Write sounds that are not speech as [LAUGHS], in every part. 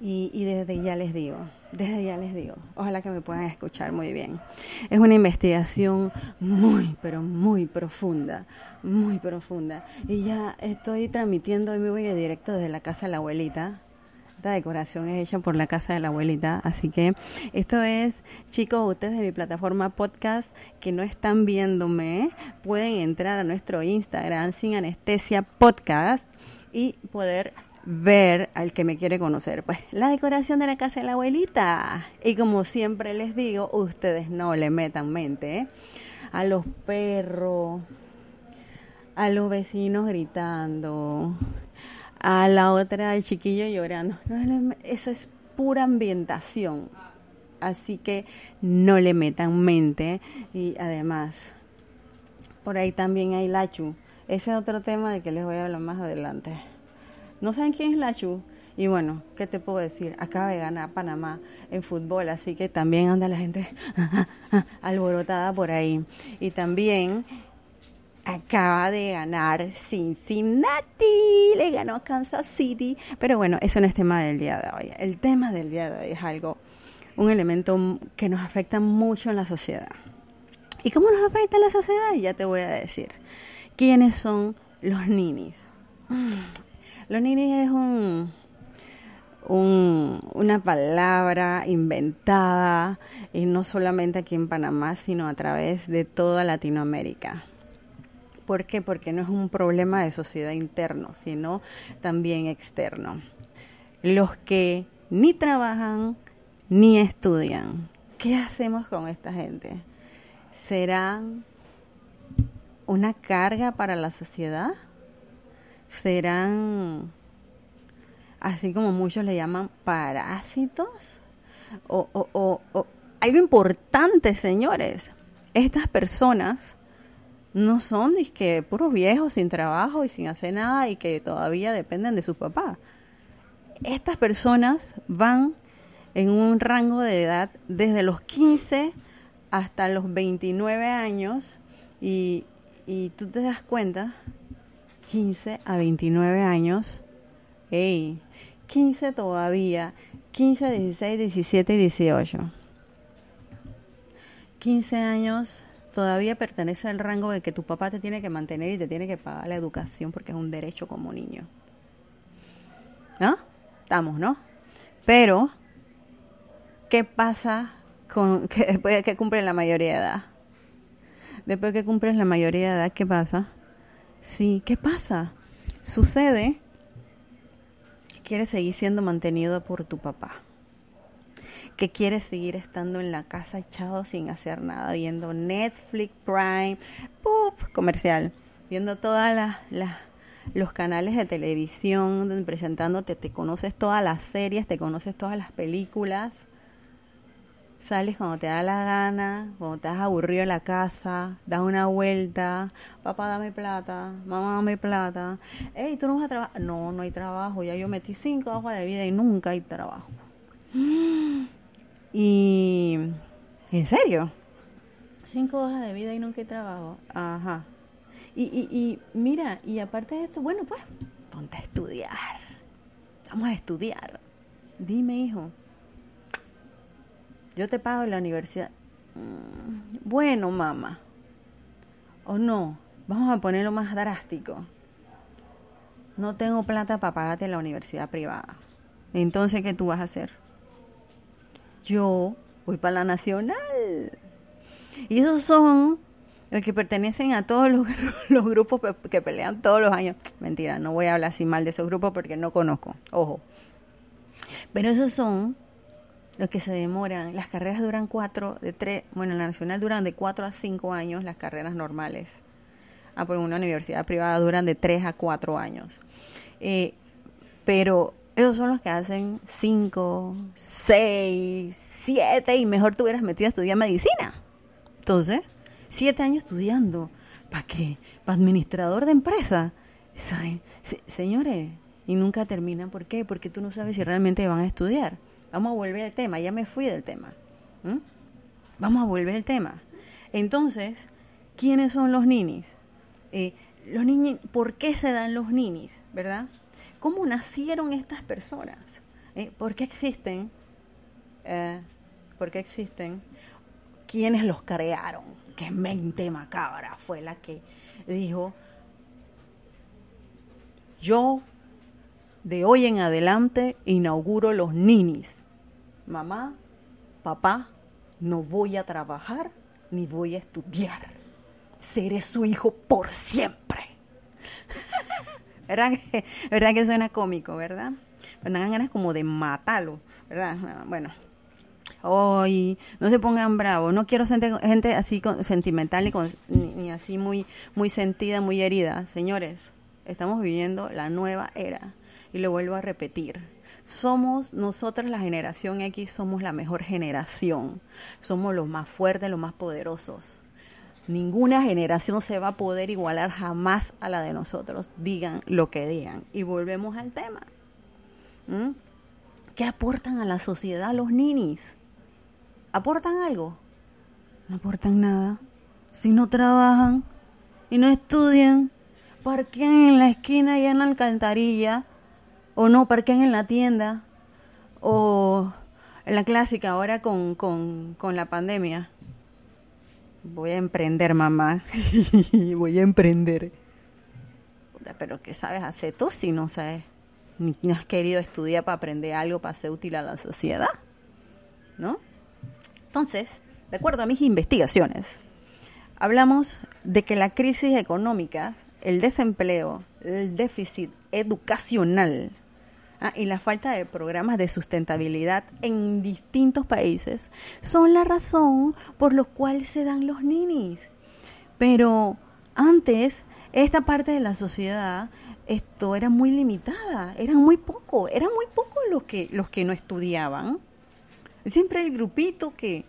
y, y desde ya les digo, desde ya les digo, ojalá que me puedan escuchar muy bien. Es una investigación muy, pero muy profunda, muy profunda. Y ya estoy transmitiendo hoy me voy en directo desde la casa de la abuelita. Esta decoración es hecha por la casa de la abuelita, así que esto es, chicos, ustedes de mi plataforma podcast que no están viéndome, pueden entrar a nuestro Instagram sin anestesia podcast y poder ver al que me quiere conocer. Pues la decoración de la casa de la abuelita. Y como siempre les digo, ustedes no le metan mente ¿eh? a los perros, a los vecinos gritando, a la otra, el chiquillo llorando. No eso es pura ambientación. Así que no le metan mente. Y además, por ahí también hay Lachu. Ese es otro tema del que les voy a hablar más adelante. ¿No saben quién es Lachu? Y bueno, ¿qué te puedo decir? Acaba de ganar Panamá en fútbol, así que también anda la gente [LAUGHS] alborotada por ahí. Y también acaba de ganar Cincinnati, le ganó a Kansas City. Pero bueno, eso no es tema del día de hoy. El tema del día de hoy es algo, un elemento que nos afecta mucho en la sociedad. ¿Y cómo nos afecta en la sociedad? Ya te voy a decir. ¿Quiénes son los ninis? Los ninis es un, un- una palabra inventada, y no solamente aquí en Panamá, sino a través de toda Latinoamérica. ¿Por qué? Porque no es un problema de sociedad interno, sino también externo. Los que ni trabajan ni estudian. ¿Qué hacemos con esta gente? ¿Serán una carga para la sociedad? ¿Serán, así como muchos le llaman, parásitos? O, o- o- algo importante, señores. Estas personas no son que puros viejos sin trabajo y sin hacer nada y que todavía dependen de sus papás. Estas personas van en un rango de edad desde los 15 hasta los 29 años y, y tú te das cuenta, 15 a 29 años, hey, 15 todavía, 15, 16, 17 y 18. 15 años todavía pertenece al rango de que tu papá te tiene que mantener y te tiene que pagar la educación porque es un derecho como niño. ¿Ah? Estamos, ¿no? Pero, ¿qué pasa con [LAUGHS] que después de que cumplen la mayoría de edad? Después de que cumples la mayoría de edad, ¿qué pasa? Sí, ¿qué pasa? Sucede que quieres seguir siendo mantenido por tu papá que quieres seguir estando en la casa echado sin hacer nada, viendo Netflix, Prime, pup, comercial, viendo todas las, los canales de televisión presentándote, te conoces todas las series, te conoces todas las películas, sales cuando te da la gana, cuando estás aburrido en la casa, das una vuelta, papá dame plata, mamá dame plata, hey, tú no vas a trabajar, no, no hay trabajo, ya yo metí cinco hojas de vida y nunca hay trabajo. [GASPS] Y, ¿en serio? Cinco hojas de vida y nunca hay trabajo, ajá. Y, y, y mira, y aparte de esto, bueno, pues, ponte a estudiar. Vamos a estudiar. Dime, hijo, yo te pago la universidad. Mm, bueno, mamá. O no, vamos a ponerlo más drástico. No tengo plata para pagarte la universidad privada. Entonces, ¿qué tú vas a hacer? Yo voy para la nacional. Y esos son los que pertenecen a todos los, [LAUGHS] los, grupos que pelean todos los años. Mentira, no voy a hablar así mal de esos grupos porque no conozco. Ojo. Pero esos son los que se demoran. Las carreras duran cuatro, de tres, bueno, en la nacional duran de cuatro a cinco años las carreras normales. Ah, por una universidad privada duran de tres a cuatro años. Eh, pero esos son los que hacen cinco, seis, siete y mejor te hubieras metido a estudiar medicina. Entonces, siete años estudiando. ¿Para qué? ¿Para administrador de empresa? señores, y nunca terminan. ¿Por qué? Porque tú no sabes si realmente van a estudiar. Vamos a volver al tema, ya me fui del tema. Vamos a volver al tema. Entonces, ¿quiénes son los ninis? Eh, los niños, ¿Por qué se dan los ninis? ¿Verdad? ¿Cómo nacieron estas personas? Eh, ¿Por qué existen? Eh, ¿Por qué existen? ¿Quiénes los crearon? ¿Qué mente macabra fue la que dijo, yo de hoy en adelante inauguro los ninis? Mamá, papá, no voy a trabajar ni voy a estudiar. Seré su hijo por siempre. [LAUGHS] ¿Verdad que, ¿Verdad que suena cómico, verdad? Me dan ganas como de matarlo, ¿verdad? Bueno, hoy no se pongan bravos. No quiero gente, gente así sentimental ni, ni, así muy, muy sentida, muy herida. Señores, estamos viviendo la nueva era. Y lo vuelvo a repetir somos nosotras la generación X, somos la mejor generación, somos los más fuertes, los más poderosos. Ninguna generación se va a poder igualar jamás a la de nosotros, digan lo que digan. Y volvemos al tema. ¿Mm? ¿Qué aportan a la sociedad los ninis? ¿Aportan algo? No aportan nada. Si no trabajan y no estudian, parquean en la esquina y en la alcantarilla o no parquean en la tienda, o en la clásica ahora con, con, con la pandemia. Voy a emprender, mamá. [LAUGHS] Voy a emprender. Pero ¿qué sabes hacer tú si no sabes? Ni has querido estudiar para aprender algo para ser útil a la sociedad. ¿No? Entonces, de acuerdo a mis investigaciones, hablamos de que la crisis económica, el desempleo, el déficit educacional, Ah, y la falta de programas de sustentabilidad en distintos países son la razón por la cual se dan los ninis. Pero antes, esta parte de la sociedad esto era muy limitada, eran muy pocos, eran muy pocos los que, los que no estudiaban. Siempre el grupito que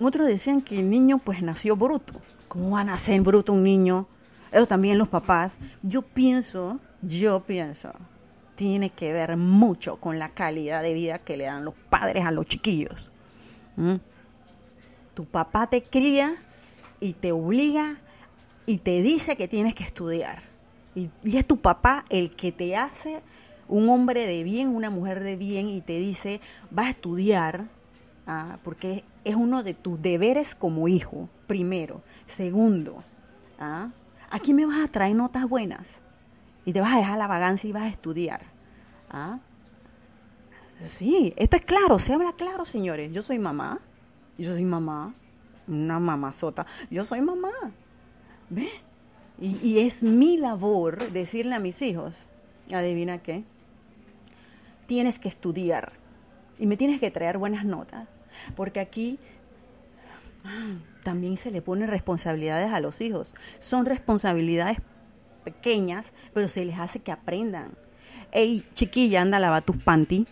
otros decían que el niño pues nació bruto. ¿Cómo va a nacer bruto un niño? Eso también los papás. Yo pienso, yo pienso tiene que ver mucho con la calidad de vida que le dan los padres a los chiquillos. Tu papá te cría y te obliga y te dice que tienes que estudiar. Y, es tu papá el que te hace un hombre de bien, una mujer de bien y te dice, va a estudiar, ah, porque es uno de tus deberes como hijo, primero. Segundo, ¿ah? aquí me vas a traer notas buenas y te vas a dejar la vagancia y vas a estudiar. ¿Ah? Sí, esto es claro, se habla claro, señores. Yo soy mamá, yo soy mamá, una mamazota, yo soy mamá. ¿Ve? Y, y es mi labor decirle a mis hijos, adivina qué, tienes que estudiar y me tienes que traer buenas notas, porque aquí también se le ponen responsabilidades a los hijos. Son responsabilidades pequeñas, pero se les hace que aprendan. Ey, chiquilla, anda a lavar tus panty.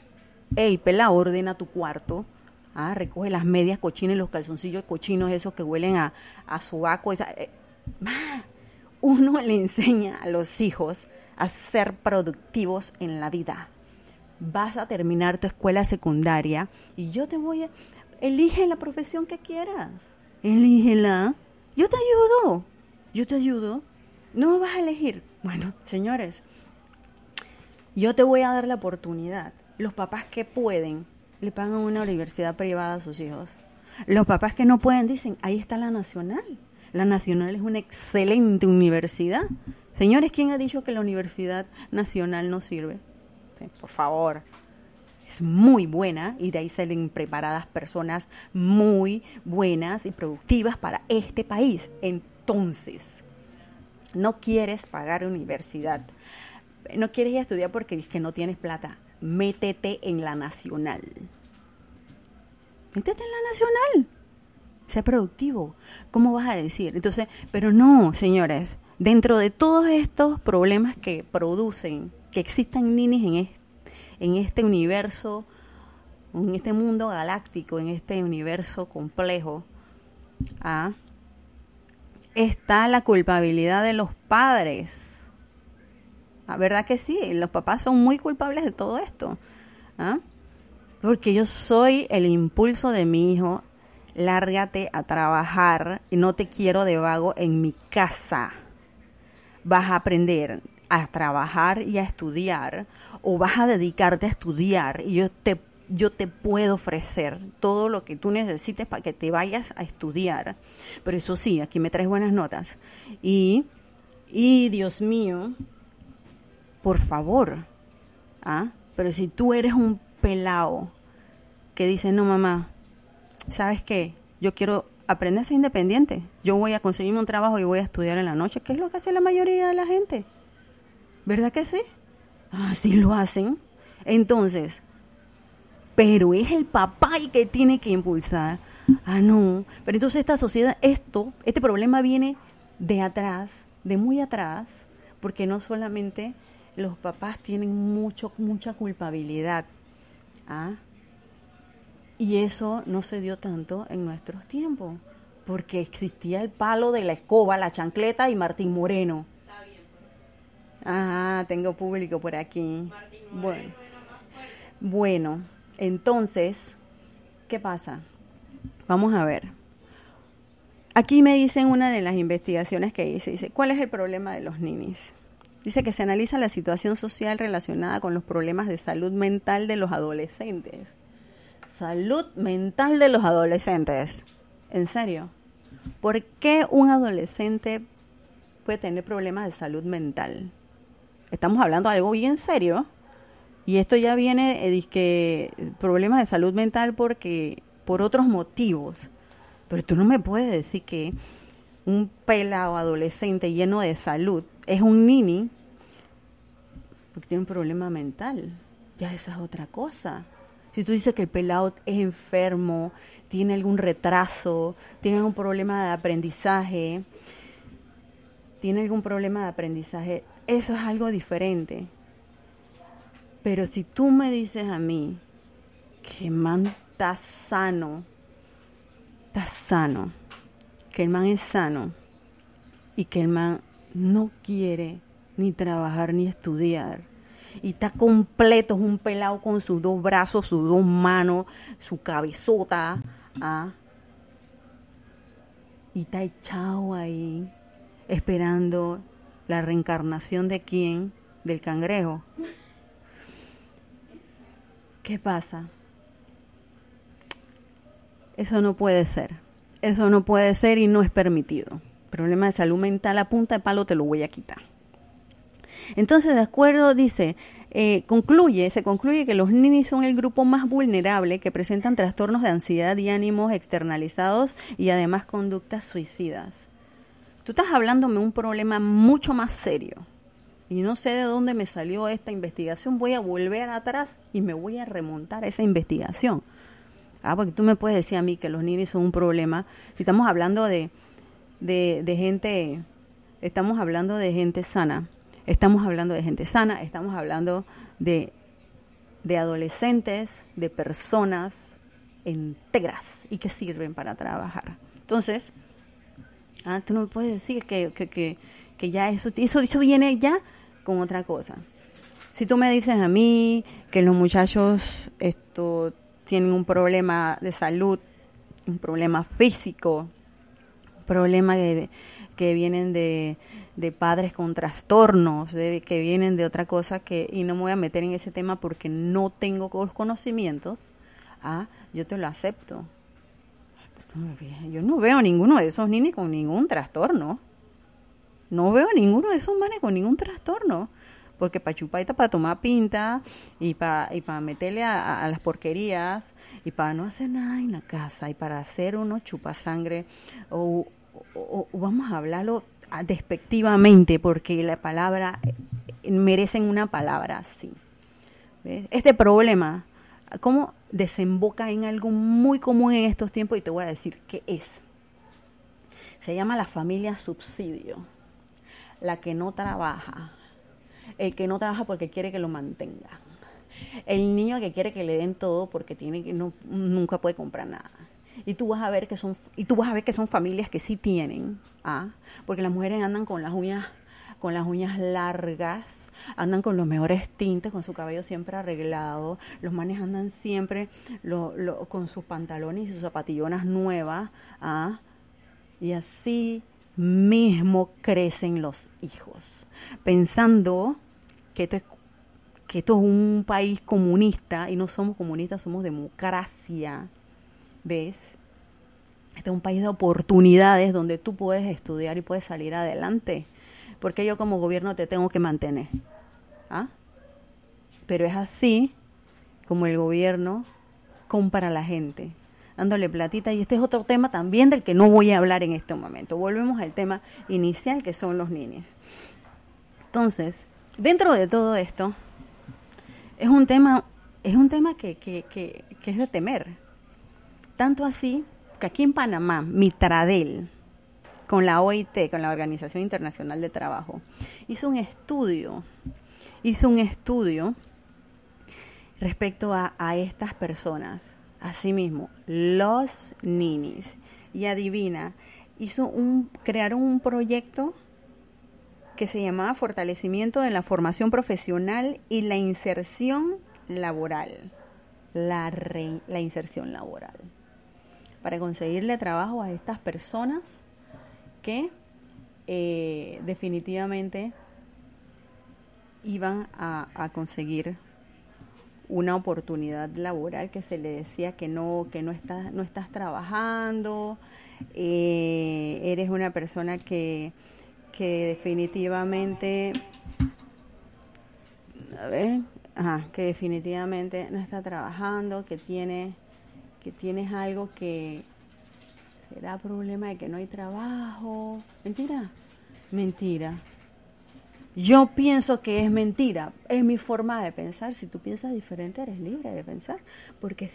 Ey, pela, ordena tu cuarto. Ah, recoge las medias cochinas y los calzoncillos cochinos esos que huelen a, a sobaco. Esa, eh, uno [LAUGHS] le enseña a los hijos a ser productivos en la vida. Vas a terminar tu escuela secundaria y yo te voy a... Elige la profesión que quieras. Elígela. Yo te ayudo. Yo te ayudo. No vas a elegir. Bueno, señores, yo te voy a dar la oportunidad. Los papás que pueden le pagan una universidad privada a sus hijos. Los papás que no pueden dicen, ahí está la nacional. La nacional es una excelente universidad. Señores, ¿quién ha dicho que la universidad nacional no sirve? por favor. Es muy buena y de ahí salen preparadas personas muy buenas y productivas para este país. Entonces, no quieres pagar universidad, no quieres ir a estudiar porque es que no tienes plata, métete en la nacional. Métete en la nacional. Sé productivo. ¿Cómo vas a decir? Entonces, pero no, señores, dentro de todos estos problemas que producen que existan ninis en este, en este universo, en este mundo galáctico, en este universo complejo, ¿ah? Está la culpabilidad de los padres. ¿La verdad que sí? Los papás son muy culpables de todo esto. ¿ah? Porque yo soy el impulso de mi hijo. Lárgate a trabajar y no te quiero de vago en mi casa. Vas a aprender a trabajar y a estudiar o vas a dedicarte a estudiar y yo te yo te puedo ofrecer todo lo que tú necesites para que te vayas a estudiar. Pero eso sí, aquí me traes buenas notas. Y, y Dios mío, por favor, ¿ah? Pero si tú eres un pelado que dice, no mamá, ¿sabes qué? Yo quiero aprender a ser independiente. Yo voy a conseguirme un trabajo y voy a estudiar en la noche, ¿Qué es lo que hace la mayoría de la gente. ¿Verdad que sí? Así ah, lo hacen. Entonces, pero es el papá el que tiene que impulsar. Ah, no. Pero entonces esta sociedad, esto, este problema viene de atrás, de muy atrás, porque no solamente los papás tienen mucho, mucha culpabilidad. ¿ah? Y eso no se dio tanto en nuestros tiempos, porque existía el palo de la escoba, la chancleta y Martín Moreno. Ah, tengo público por aquí. Bueno, bueno, entonces, ¿qué pasa? Vamos a ver. Aquí me dicen una de las investigaciones que hice, dice, ¿cuál es el problema de los ninis? Dice que se analiza la situación social relacionada con los problemas de salud mental de los adolescentes. Salud mental de los adolescentes. ¿En serio? ¿Por qué un adolescente puede tener problemas de salud mental? Estamos hablando de algo bien serio. Y esto ya viene eh, que problemas de salud mental porque por otros motivos. Pero tú no me puedes decir que un pelado adolescente lleno de salud es un nini porque tiene un problema mental. Ya esa es otra cosa. Si tú dices que el pelado es enfermo, tiene algún retraso, tiene algún problema de aprendizaje, tiene algún problema de aprendizaje, eso es algo diferente. Pero si tú me dices a mí que el man está sano, está sano, que el man es sano y que el man no quiere ni trabajar ni estudiar y está completo, es un pelado con sus dos brazos, sus dos manos, su cabezota, ¿ah? y está echado ahí esperando la reencarnación de quién? Del cangrejo. ¿Qué pasa? Eso no puede ser. Eso no puede ser y no es permitido. Problema de salud mental a punta de palo te lo voy a quitar. Entonces, de acuerdo, dice, eh, concluye, se concluye que los ninis son el grupo más vulnerable que presentan trastornos de ansiedad y ánimos externalizados y además conductas suicidas. Tú estás hablándome de un problema mucho más serio. Y no sé de dónde me salió esta investigación. Voy a volver atrás y me voy a remontar a esa investigación. Ah, porque tú me puedes decir a mí que los ninis son un problema. Si estamos hablando de, de, gente, estamos hablando de gente sana, estamos hablando de gente sana, estamos hablando de, de adolescentes, de personas enteras y que sirven para trabajar. Entonces, ah, tú no me puedes decir que, que, que ya eso, eso, eso viene ya con otra cosa. Si tú me dices a mí que los muchachos esto tienen un problema de salud, un problema físico, un problema que, que vienen de, de padres con trastornos, de, que vienen de otra cosa que y no me voy a meter en ese tema porque no tengo los conocimientos, ah, yo te lo acepto. Yo no veo ninguno de esos niños con ningún trastorno. No veo a ninguno de esos manes con ningún trastorno porque para chupar para tomar pinta y para y para meterle a, las porquerías y para no hacer nada en la casa y para hacer uno chupasangre o, o, vamos a hablarlo despectivamente porque la palabra eh, merecen una palabra así. Este problema, ¿cómo desemboca en algo muy común en estos tiempos? Y te voy a decir qué es. Se llama la familia subsidio, la que no trabaja, el que no trabaja porque quiere que lo mantenga, el niño que quiere que le den todo porque tiene que no, nunca puede comprar nada. Y tú vas a ver que son y tú vas a ver que son familias que sí tienen, ¿ah? porque las mujeres andan con las uñas con las uñas largas, andan con los mejores tintes, con su cabello siempre arreglado, los manes andan siempre lo, con sus pantalones y sus zapatillonas nuevas, ¿ah? y así mismo crecen los hijos, pensando que esto es que esto es un país comunista y no somos comunistas, somos democracia. ¿Ves? Este es un país de oportunidades donde tú puedes estudiar y puedes salir adelante. Porque yo como gobierno te tengo que mantener. ¿Ah? Pero es así como el gobierno compra a la gente, dándole platita. Y este es otro tema también del que no voy a hablar en este momento. Volvemos al tema inicial que son los niños. Entonces, dentro de todo esto, es un tema, es un tema que, que, que, que es de temer. Tanto así que aquí en Panamá, Mitradel, con la OIT, con la Organización Internacional de Trabajo, hizo un estudio, hizo un estudio respecto a, a estas personas, asimismo, los ninis. Y adivina, hizo un, crearon un proyecto que se llamaba Fortalecimiento de la Formación Profesional y la Inserción Laboral. La, la inserción laboral. Para conseguirle trabajo a estas personas que eh, definitivamente iban a, a, conseguir una oportunidad laboral que se le decía que no que no estás no estás trabajando eh, eres una persona que que definitivamente, a ver, que definitivamente no está trabajando, que tiene, que tienes algo que será problema de que no hay trabajo. Mentira, mentira. Yo pienso que es mentira, es mi forma de pensar. Si tú piensas diferente, eres libre de pensar, porque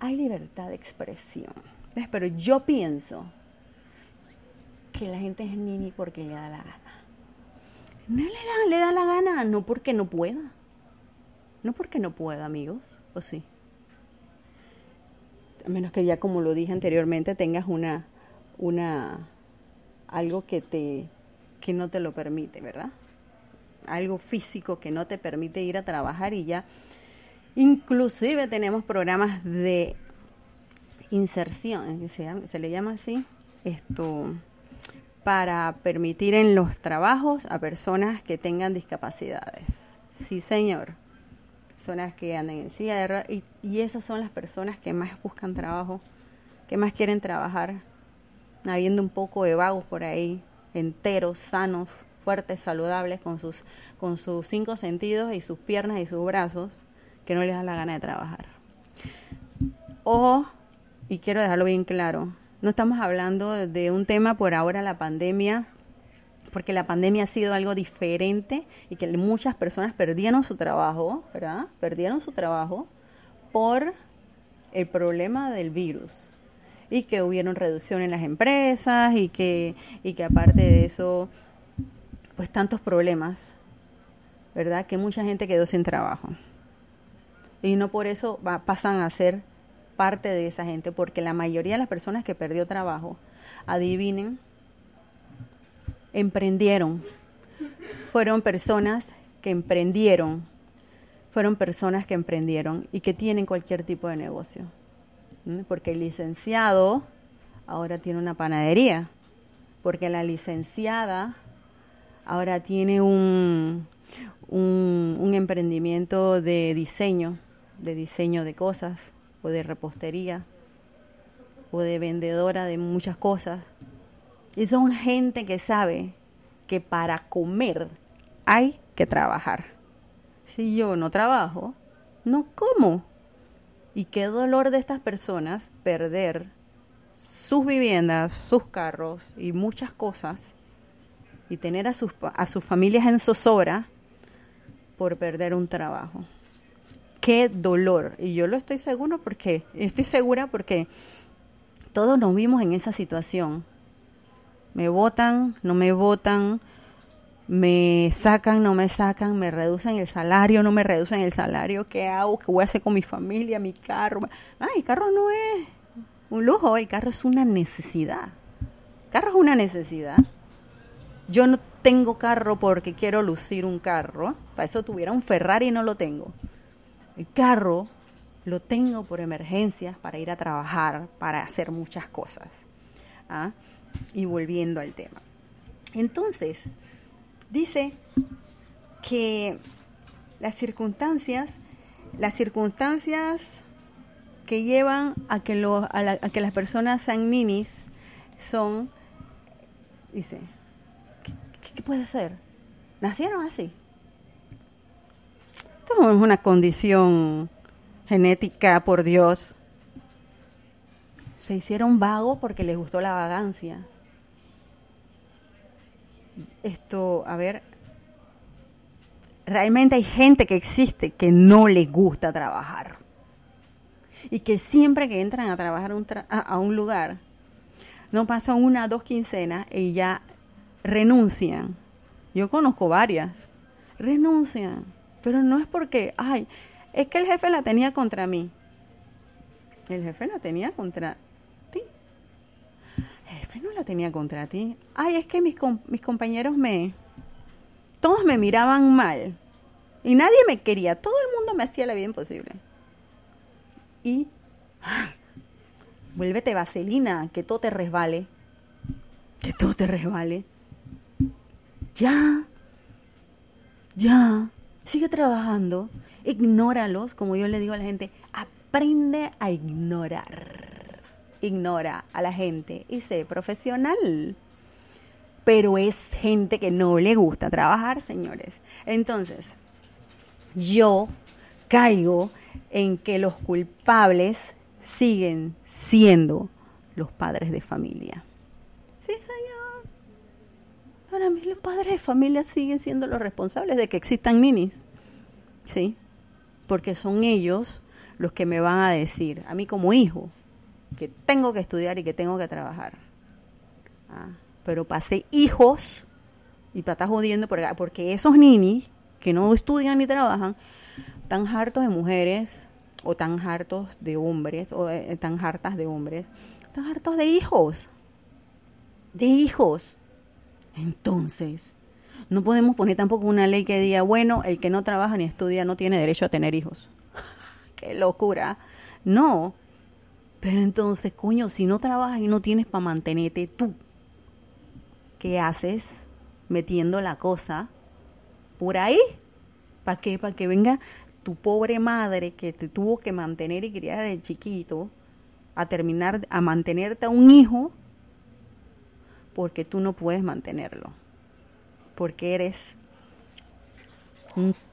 hay libertad de expresión. ¿Ves? Pero yo pienso que la gente es nini porque le da la gana. No le da, le da la gana, no porque no pueda. No porque no pueda, amigos, ¿o sí? A menos que ya, como lo dije anteriormente, tengas una, una, algo que te, que no te lo permite, ¿verdad? Algo físico que no te permite ir a trabajar y ya. Inclusive tenemos programas de inserción, se, se le llama así, esto, para permitir en los trabajos a personas que tengan discapacidades. Sí, señor. Personas que andan en silla. Y, y, esas son las personas que más buscan trabajo, que más quieren trabajar, habiendo un poco de vagos por ahí, enteros, sanos, fuertes, saludables, con sus, con sus cinco sentidos y sus piernas y sus brazos, que no les da la gana de trabajar. Ojo, y quiero dejarlo bien claro, no estamos hablando de un tema por ahora, la pandemia, porque la pandemia ha sido algo diferente y que muchas personas perdieron su trabajo, ¿verdad? Perdieron su trabajo por el problema del virus y que hubieron reducción en las empresas y que, y que aparte de eso, pues tantos problemas, ¿verdad? Que mucha gente quedó sin trabajo. Y no por eso pasan a ser parte de esa gente, porque la mayoría de las personas que perdió trabajo, adivinen, emprendieron. Fueron personas que emprendieron, fueron personas que emprendieron y que tienen cualquier tipo de negocio. Porque el licenciado ahora tiene una panadería, porque la licenciada ahora tiene un, un, emprendimiento de diseño, de diseño de cosas, o de repostería, o de vendedora de muchas cosas. Y son gente que sabe que para comer hay que trabajar. Si yo no trabajo, no como. Y qué dolor de estas personas perder sus viviendas, sus carros y muchas cosas y tener a sus, a sus familias en zozobra por perder un trabajo. Qué dolor. Y yo lo estoy seguro porque, estoy segura porque todos nos vimos en esa situación. Me votan, no me votan, me sacan, no me sacan, me reducen el salario, no me reducen el salario, ¿qué hago? ¿Qué voy a hacer con mi familia, mi carro? Ay, el carro no es un lujo, el carro es una necesidad. El carro es una necesidad. Yo no tengo carro porque quiero lucir un carro. Para eso tuviera un Ferrari y no lo tengo. El carro lo tengo por emergencias, para ir a trabajar, para hacer muchas cosas. ¿ah? Y volviendo al tema. Entonces, dice que las circunstancias, las circunstancias que llevan a que, a, que las personas sean ninis son, dice, ¿qué, puede ser? Nacieron así. Esto es una condición genética por Dios. Se hicieron vagos porque les gustó la vagancia esto, a ver, realmente hay gente que existe que no le gusta trabajar. Y que siempre que entran a trabajar a, un lugar, no pasan una, dos quincenas y ya renuncian. Yo conozco varias. Renuncian. Pero no es porque, ay, es que el jefe la tenía contra mí. El jefe la tenía contra jefe no la tenía contra ti. Ay, es que mis, mis compañeros me... Todos me miraban mal. Y nadie me quería. Todo el mundo me hacía la vida imposible. Y... vuélvete vaselina, que todo te resbale. Que todo te resbale. Ya. Ya. Sigue trabajando. Ignóralos, como yo le digo a la gente. Aprende a ignorar ignora a la gente y sé profesional. Pero es gente que no le gusta trabajar, señores. Entonces, yo caigo en que los culpables siguen siendo los padres de familia. Sí, señor. Para mí los padres de familia siguen siendo los responsables de que existan ninis. Sí. Porque son ellos los que me van a decir, a mí como hijo, que tengo que estudiar y que tengo que trabajar. Ah, pero pasé hijos y estar jodiendo porque esos ninis que no estudian ni trabajan tan hartos de mujeres o tan hartos de hombres o eh, tan hartas de hombres, tan hartos de hijos. De hijos. Entonces, no podemos poner tampoco una ley que diga, bueno, el que no trabaja ni estudia no tiene derecho a tener hijos. [LAUGHS] Qué locura. No, pero entonces, coño, si no trabajas y no tienes para mantenerte tú, ¿qué haces metiendo la cosa por ahí? ¿Para qué? Para que venga tu pobre madre que te tuvo que mantener y criar el chiquito a terminar a mantenerte a un hijo porque tú no puedes mantenerlo. Porque eres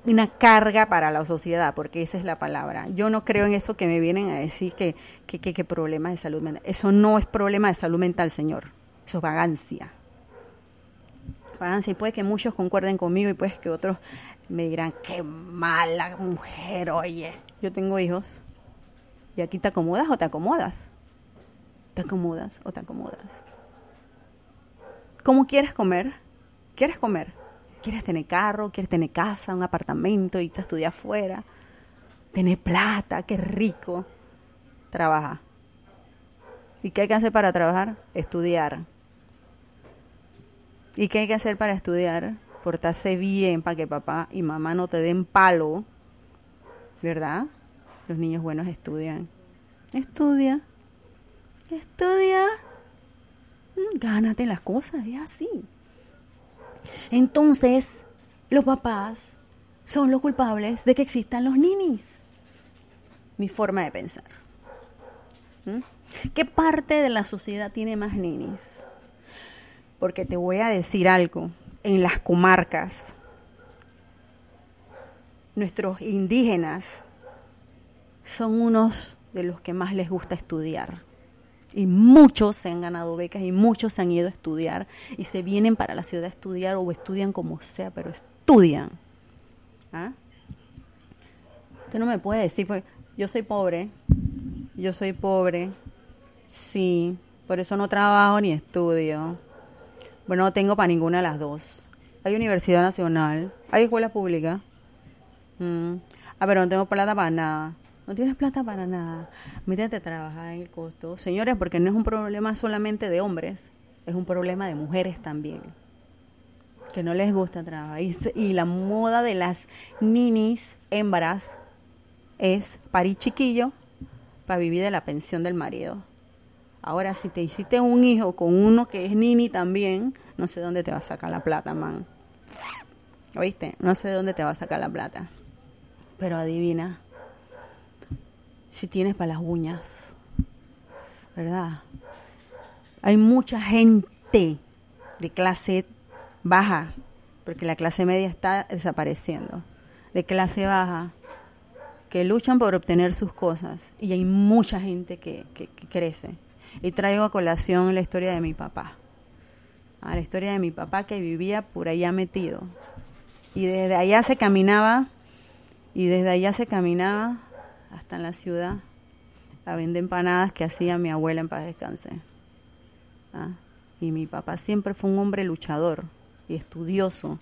una carga para la sociedad, porque esa es la palabra. Yo no creo en eso que me vienen a decir que, que, que, problemas de salud mental. Eso no es problema de salud mental, señor. Eso es vagancia. Vagancia. Y puede que muchos concuerden conmigo y pues que otros me dirán, qué mala mujer, oye. Yo tengo hijos. Y aquí te acomodas o te acomodas. Te acomodas o te acomodas. ¿Cómo quieres comer? ¿Quieres comer? ¿Quieres tener carro? ¿Quieres tener casa, un apartamento, irte a estudiar afuera? Tener plata, qué rico. Trabaja. ¿Y qué hay que hacer para trabajar? Estudiar. ¿Y qué hay que hacer para estudiar? Portarse bien para que papá y mamá no te den palo. ¿Verdad? Los niños buenos estudian. Estudia. Estudia. Mm, Gánate las cosas, es así. Entonces, los papás son los culpables de que existan los ninis. Mi forma de pensar. ¿Mm? ¿Qué parte de la sociedad tiene más ninis? Porque te voy a decir algo. En las comarcas, nuestros indígenas son unos de los que más les gusta estudiar. Y muchos se han ganado becas y muchos se han ido a estudiar y se vienen para la ciudad a estudiar o estudian como sea, pero estudian. ¿Ah? Usted no me puede decir, pues, yo soy pobre, yo soy pobre, sí, por eso no trabajo ni estudio. Bueno, no tengo para ninguna de las dos. Hay universidad nacional, hay escuela pública. Mm. Ah, pero no tengo plata para nada. No tienes plata para nada. Mírate a trabajar en el costo. Señores, porque no es un problema solamente de hombres, es un problema de mujeres también. Que no les gusta trabajar. Y, la moda de las ninis hembras es parir chiquillo para vivir de la pensión del marido. Ahora, si te hiciste un hijo con uno que es nini también, no sé dónde te va a sacar la plata, man. ¿Oíste? No sé dónde te va a sacar la plata. Pero adivina, si tienes para las uñas, ¿verdad? Hay mucha gente de clase baja, porque la clase media está desapareciendo, de clase baja, que luchan por obtener sus cosas, y hay mucha gente que, que- crece. Y traigo a colación la historia de mi papá, Ah, la historia de mi papá que vivía por allá metido. Y desde allá se caminaba, y desde allá se caminaba hasta en la ciudad a vender empanadas que hacía mi abuela en paz descanse. Ah, Y mi papá siempre fue un hombre luchador y estudioso.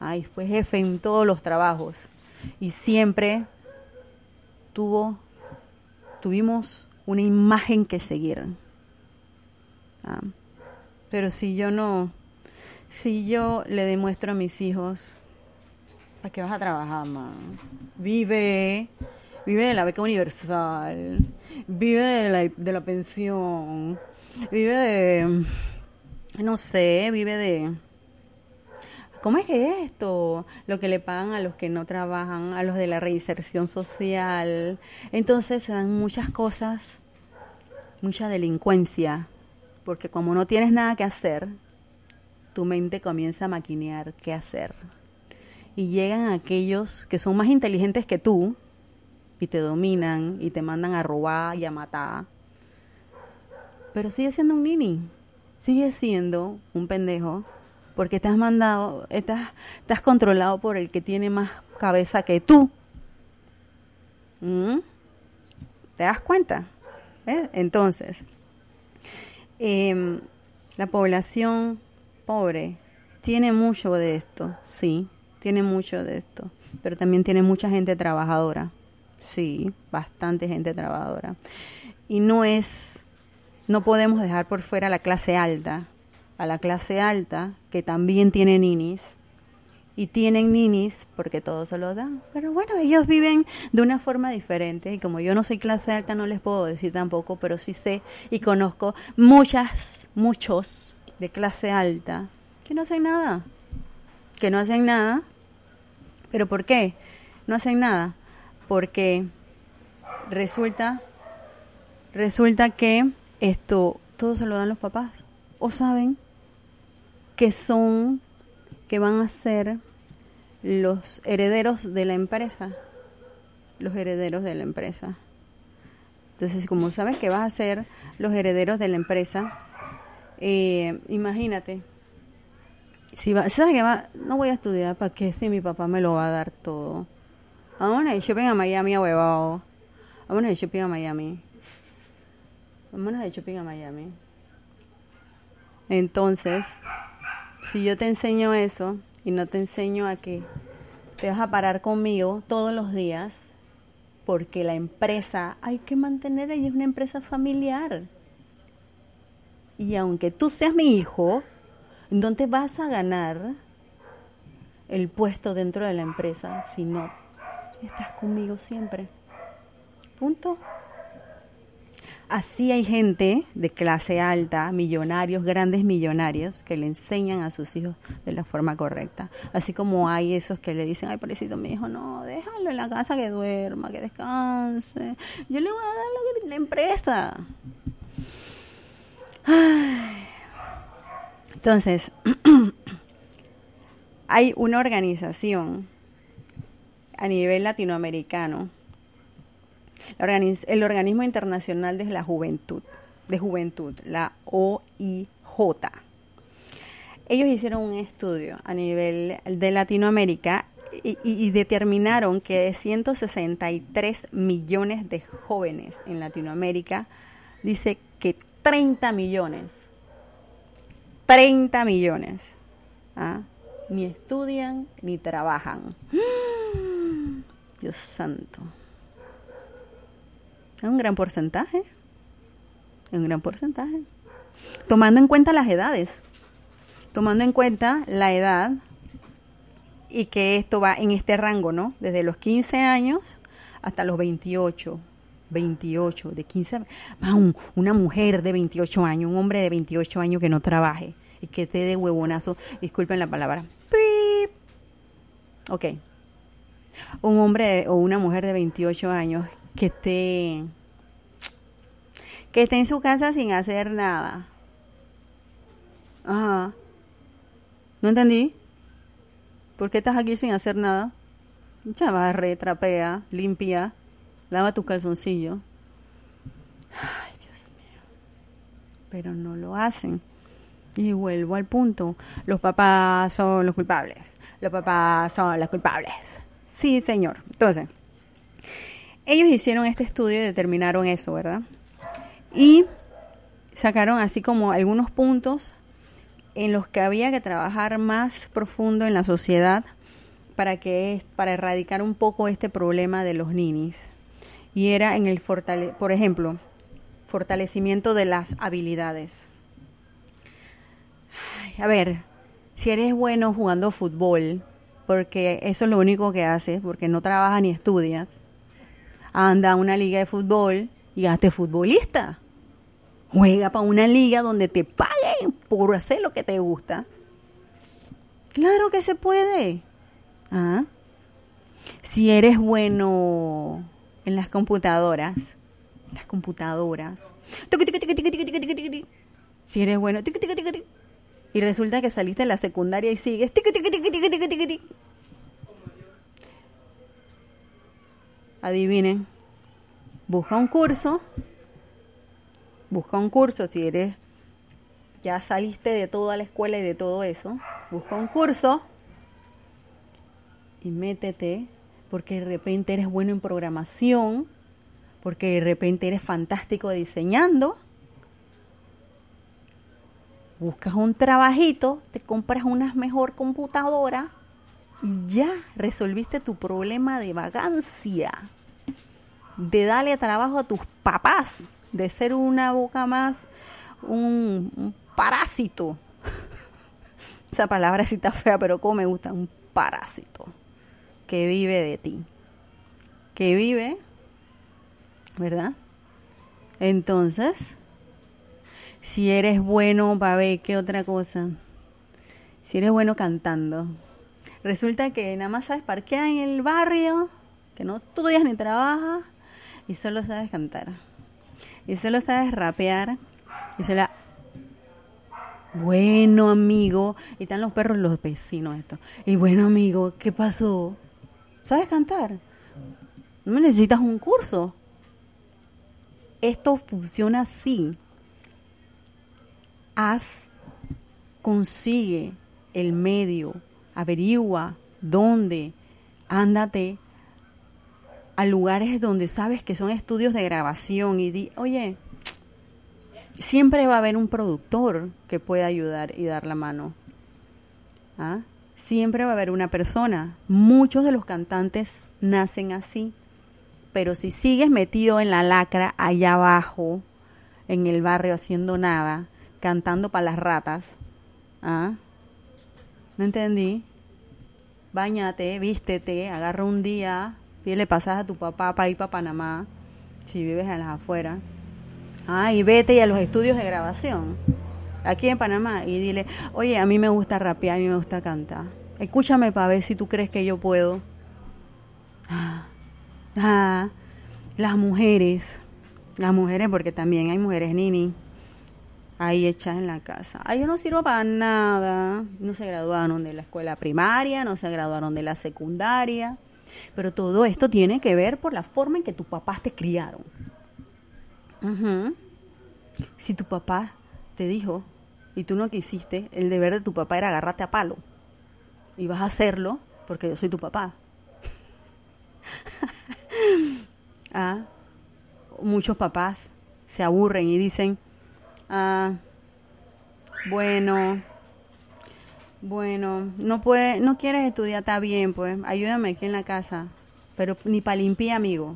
Ah, y fue jefe en todos los trabajos. Y siempre tuvo, tuvimos una imagen que seguir. Ah, Pero si yo no, si yo le demuestro a mis hijos, ¿para qué vas a trabajar, man? Vive, vive de la beca universal, vive de la, de la pensión, vive de, no sé, vive de... ¿Cómo es que es esto? Lo que le pagan a los que no trabajan, a los de la reinserción social. Entonces se dan muchas cosas, mucha delincuencia, porque como no tienes nada que hacer, tu mente comienza a maquinear qué hacer. Y llegan aquellos que son más inteligentes que tú y te dominan y te mandan a robar y a matar. Pero sigue siendo un nini, sigue siendo un pendejo, porque estás mandado, estás, estás controlado por el que tiene más cabeza que tú. ¿Mm? ¿Te das cuenta? Entonces, em, la población pobre tiene mucho de esto, sí, tiene mucho de esto, pero también tiene mucha gente trabajadora, sí, bastante gente trabajadora. Y no es, no podemos dejar por fuera a la clase alta, a la clase alta que también tiene ninis, y tienen ninis porque todos se los dan. Pero bueno, ellos viven de una forma diferente y como yo no soy clase alta no les puedo decir tampoco, pero sí sé y conozco muchas, muchos de clase alta que no hacen nada, que no hacen nada. ¿Pero por qué? No hacen nada porque resulta resulta que esto todo se lo dan los papás o saben que son que van a ser los herederos de la empresa, los herederos de la empresa. Entonces, como sabes que vas a ser los herederos de la empresa, eh, imagínate, si va, sabes que va, no voy a estudiar, ¿para qué? Si mi papá me lo va a dar todo. Ahora, yo vengo a Miami a huevado. Vámonos de shopping a Miami. Vámonos de shopping a Miami. Entonces, si yo te enseño eso y no te enseño a que te vas a parar conmigo todos los días, porque la empresa hay que mantener ahí, es una empresa familiar. Y aunque tú seas mi hijo, no te vas a ganar el puesto dentro de la empresa si no estás conmigo siempre. Punto. Así hay gente de clase alta, millonarios, grandes millonarios, que le enseñan a sus hijos de la forma correcta. Así como hay esos que le dicen, ay, pobrecito mi hijo, no, déjalo en la casa que duerma, que descanse. Yo le voy a dar la, la empresa. Ay. Entonces, [CLEARS THROAT] hay una organización a nivel latinoamericano el organismo internacional de la juventud, de juventud, la OIJ. Ellos hicieron un estudio a nivel de Latinoamérica y, y, determinaron que de 163 millones de jóvenes en Latinoamérica, dice que 30 millones, 30 millones, ¿ah? ni estudian ni trabajan. Dios santo. Es un gran porcentaje. Es un gran porcentaje. Tomando en cuenta las edades. Tomando en cuenta la edad y que esto va en este rango, ¿no? Desde los 15 años hasta los 28. 28, de 15 a una mujer de 28 años, un hombre de 28 años que no trabaje y que te dé huevonazo, disculpen la palabra. ¡Pip! Ok. Un hombre o una mujer de 28 años que esté que esté en su casa sin hacer nada. Ajá. ¿No entendí? ¿Por qué estás aquí sin hacer nada? Ya barre, trapea, limpia, lava tu calzoncillo. Ay, Dios mío. Pero no lo hacen. Y vuelvo al punto. Los papás son los culpables. Los papás son los culpables. Sí, señor. Entonces, ellos hicieron este estudio y determinaron eso, ¿verdad? Y sacaron así como algunos puntos en los que había que trabajar más profundo en la sociedad para que para erradicar un poco este problema de los ninis. Y era en el fortale por ejemplo, fortalecimiento de las habilidades. a ver, si eres bueno jugando fútbol, porque eso es lo único que haces, porque no trabajas ni estudias, anda a una liga de fútbol y hazte futbolista. Juega para una liga donde te paguen por hacer lo que te gusta. Claro que se puede. ¿Ah? Si eres bueno en las computadoras, las computadoras. Si eres bueno, y resulta que saliste de la secundaria y sigues. Adivinen. Busca un curso, busca un curso si eres, ya saliste de toda la escuela y de todo eso, busca un curso y métete porque de repente eres bueno en programación, porque de repente eres fantástico diseñando. Buscas un trabajito, te compras una mejor computadora y ya resolviste tu problema de vagancia de darle trabajo a tus papás, de ser una boca más, un, parásito. [LAUGHS] Esa palabra sí está fea, pero como me gusta, un parásito que vive de ti, que vive, ¿verdad? Entonces, si eres bueno, para ver qué otra cosa, si eres bueno cantando, resulta que nada más sabes parquear en el barrio, que no estudias ni trabajas, y solo sabes cantar. Y solo sabes rapear. Y solo... Bueno, amigo. Y están los perros, los vecinos, esto. Y bueno, amigo, ¿qué pasó? ¿Sabes cantar? No me necesitas un curso. Esto funciona así. Haz, consigue el medio, averigua dónde, ándate a lugares donde sabes que son estudios de grabación y di, oye, siempre va a haber un productor que pueda ayudar y dar la mano. ¿Ah? Siempre va a haber una persona. Muchos de los cantantes nacen así. Pero si sigues metido en la lacra allá abajo, en el barrio haciendo nada, cantando para las ratas, ¿ah? ¿No entendí? Báñate, vístete, agarra un día, le pasas a tu papá para ir para Panamá, si vives en las afueras. Ah, y vete y a los estudios de grabación, aquí en Panamá, y dile, oye, a mí me gusta rapear, a mí me gusta cantar. Escúchame para ver si tú crees que yo puedo. Ah, ah, las mujeres, las mujeres, porque también hay mujeres nini ahí hechas en la casa. Ay, yo no sirvo para nada. No se graduaron de la escuela primaria, no se graduaron de la secundaria. Pero todo esto tiene que ver por la forma en que tus papás te criaron. Si tu papá te dijo y tú no quisiste, el deber de tu papá era agarrarte a palo. Y vas a hacerlo porque yo soy tu papá. [LAUGHS] ah, muchos papás se aburren y dicen, ah, bueno, bueno, no puede, no quieres estudiar, está bien, pues, ayúdame aquí en la casa, pero ni para limpiar, amigo.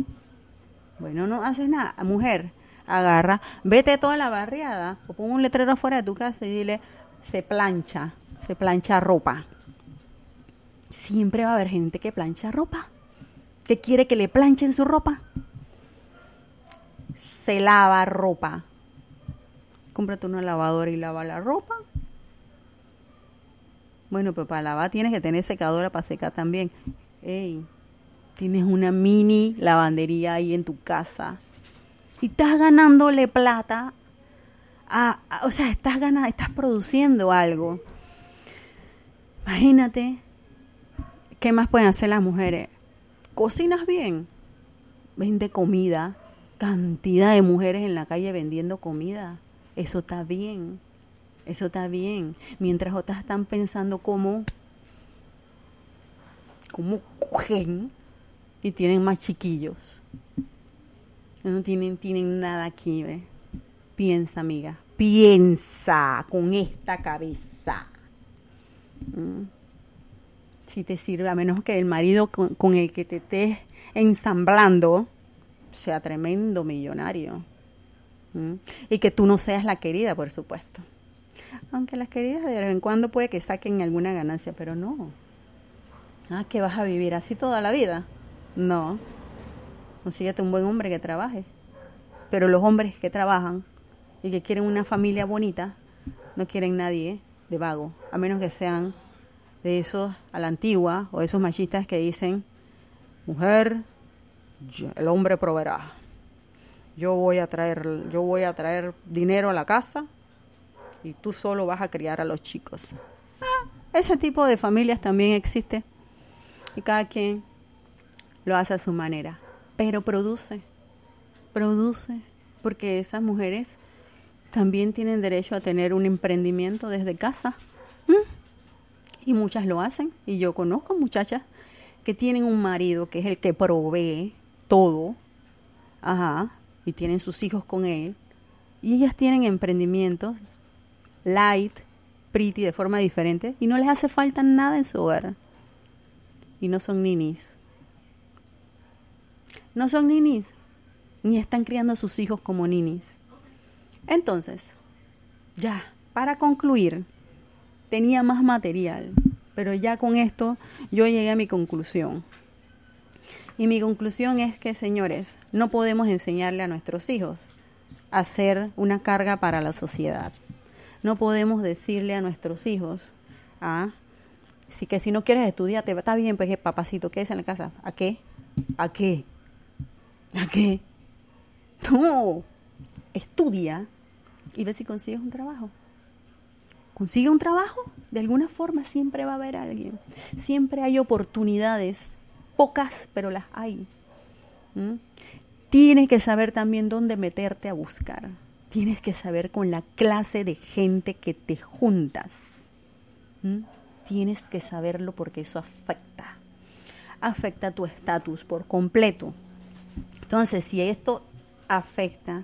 Bueno, no haces nada, mujer, agarra, vete toda la barriada o pon un letrero afuera de tu casa y dile, se plancha, se plancha ropa. Siempre va a haber gente que plancha ropa, que quiere que le planchen su ropa. Se lava ropa. Cómprate una lavadora y lava la ropa bueno, pues para lavar tienes que tener secadora para secar también. Ey, tienes una mini lavandería ahí en tu casa. Y estás ganándole plata. o sea, estás ganando, estás produciendo algo. Imagínate, ¿qué más pueden hacer las mujeres? Cocinas bien, vende comida, cantidad de mujeres en la calle vendiendo comida. Eso está bien. Eso está bien. Mientras otras están pensando cómo, cómo cogen y tienen más chiquillos. No tienen, tienen nada aquí, ¿ves? Piensa, amiga. Piensa con esta cabeza. ¿Mm? Si te sirve, a menos que el marido con, el que te estés ensamblando sea tremendo millonario. Y que tú no seas la querida, por supuesto. Aunque las queridas de vez en cuando puede que saquen alguna ganancia, pero no. Ah, que vas a vivir así toda la vida. No. Consíguete un buen hombre que trabaje. Pero los hombres que trabajan y que quieren una familia bonita, no quieren nadie de vago, a menos que sean de esos a la antigua o esos machistas que dicen, mujer, el hombre proveerá. Yo voy a traer, yo voy a traer dinero a la casa y tú solo vas a criar a los chicos. Ah, ese tipo de familias también existe y cada quien lo hace a su manera, pero produce, produce, porque esas mujeres también tienen derecho a tener un emprendimiento desde casa. Y muchas lo hacen. Y yo conozco muchachas que tienen un marido que es el que provee todo. Ajá. Y tienen sus hijos con él. Y ellas tienen emprendimientos light, pretty, de forma diferente, y no les hace falta nada en su hogar. Y no son ninis. No son ninis, ni están criando a sus hijos como ninis. Entonces, ya, para concluir, tenía más material, pero ya con esto yo llegué a mi conclusión. Y mi conclusión es que, señores, no podemos enseñarle a nuestros hijos a ser una carga para la sociedad. No podemos decirle a nuestros hijos, ah, si que si no quieres estudiar, te está bien, pues papacito, es en la casa. ¿A qué? ¿A qué? ¿A qué? [LAUGHS] No, estudia y ve si consigues un trabajo. Consigue un trabajo, de alguna forma siempre va a haber alguien. Siempre hay oportunidades, pocas, pero las hay. Tienes que saber también dónde meterte a buscar tienes que saber con la clase de gente que te juntas. Tienes que saberlo porque eso afecta. Afecta tu estatus por completo. Entonces, si esto afecta,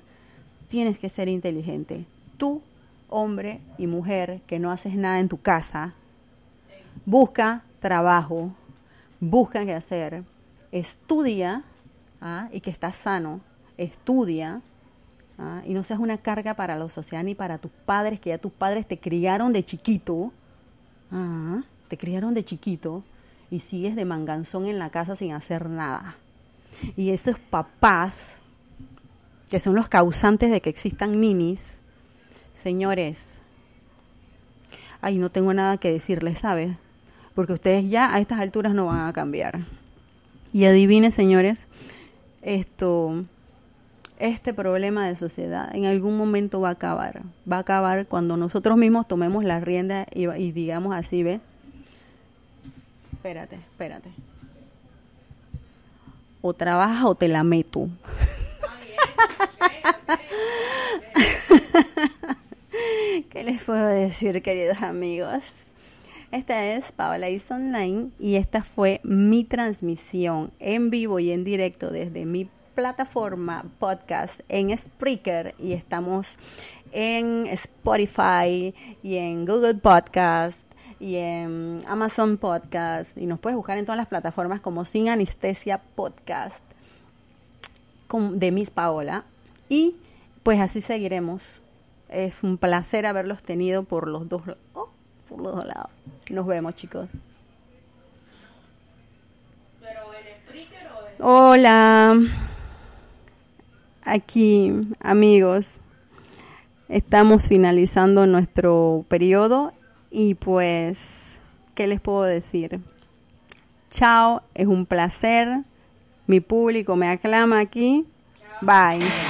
tienes que ser inteligente. Tú, hombre y mujer, que no haces nada en tu casa, busca trabajo, busca qué hacer, estudia ¿ah? y que estás sano, estudia ¿ah? y no seas una carga para la sociedad ni para tus padres, que ya tus padres te criaron de chiquito, ¿ah? te criaron de chiquito y sigues de manganzón en la casa sin hacer nada. Y esos papás, que son los causantes de que existan ninis, señores, ay, no tengo nada que decirles, ¿sabes? Porque ustedes ya a estas alturas no van a cambiar. Y adivine, señores, esto, este problema de sociedad en algún momento va a acabar. Va a acabar cuando nosotros mismos tomemos la rienda y, y digamos así, ¿ve? Espérate, espérate. O trabajas o te la meto. [LAUGHS] ¿Qué les puedo decir, queridos amigos? Esta es Paola Is Online y esta fue mi transmisión en vivo y en directo desde mi plataforma podcast en Spreaker. Y estamos en Spotify y en Google Podcast y en Amazon Podcast. Y nos puedes buscar en todas las plataformas como Sin Anestesia Podcast. De Miss Paola. Y pues así seguiremos. Es un placer haberlos tenido por los dos, oh, por los dos lados. Nos vemos, chicos. Hola. Aquí, amigos. Estamos finalizando nuestro periodo y pues, ¿qué les puedo decir? Chao, es un placer. Mi público me aclama aquí. Bye.